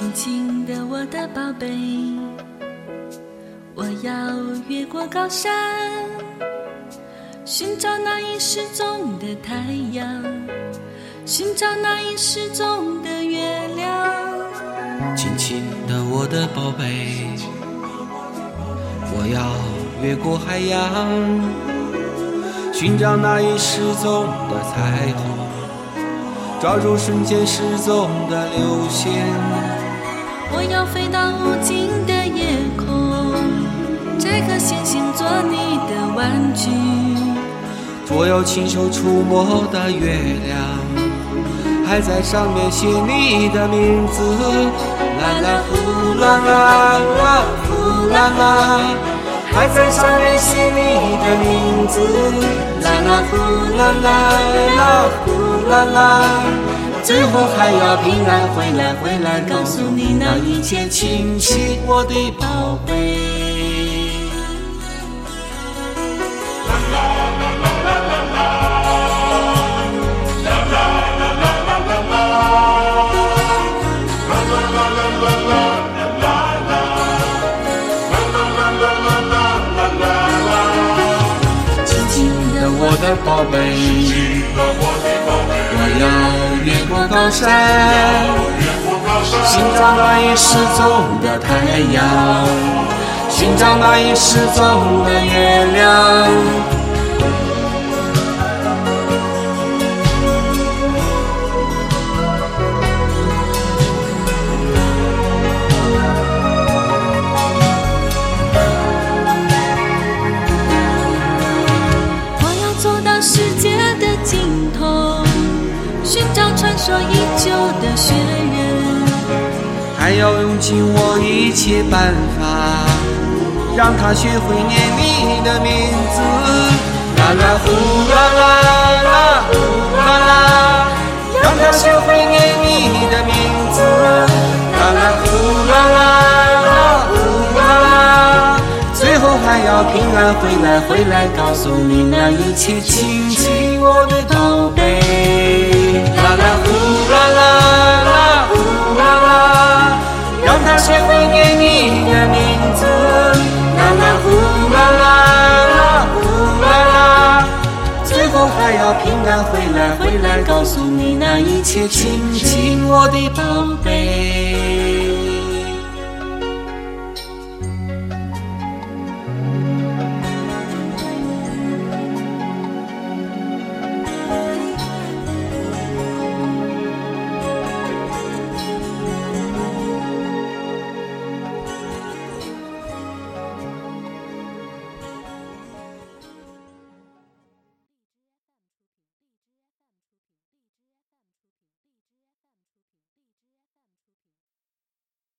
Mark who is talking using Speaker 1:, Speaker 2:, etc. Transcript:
Speaker 1: 亲亲的我的宝贝，我要越过高山，寻找那已失踪的太阳，寻找那已失踪的月亮。
Speaker 2: 亲亲的我的宝贝，我要越过海洋，寻找那已失踪的彩虹，抓住瞬间失踪的流星。
Speaker 1: 我要飞到无尽的夜空，摘颗星星做你的玩具。
Speaker 2: 我要亲手触摸的月亮，还在上面写你的名字。啦啦呼啦啦啦呼啦啦，还在上面写你的名字。啦啦呼啦啦啦呼啦啦。最后还要平安回来，回来告诉你那一切，亲亲我的宝贝。的我的宝贝。我要越过高山，寻找那已失踪的太阳，寻找那已失踪的月亮。
Speaker 1: 说已久的雪人，
Speaker 2: 还要用尽我一切办法，让他学会念你的名字。啦啦呼啦啦啦呼啦啦，让他学会念你的名字。啦啦呼啦啦啦呼啦啦，最后还要平安回来，回来告诉你那一切，亲亲我的宝贝。再回来告诉你那一切亲亲我的宝贝。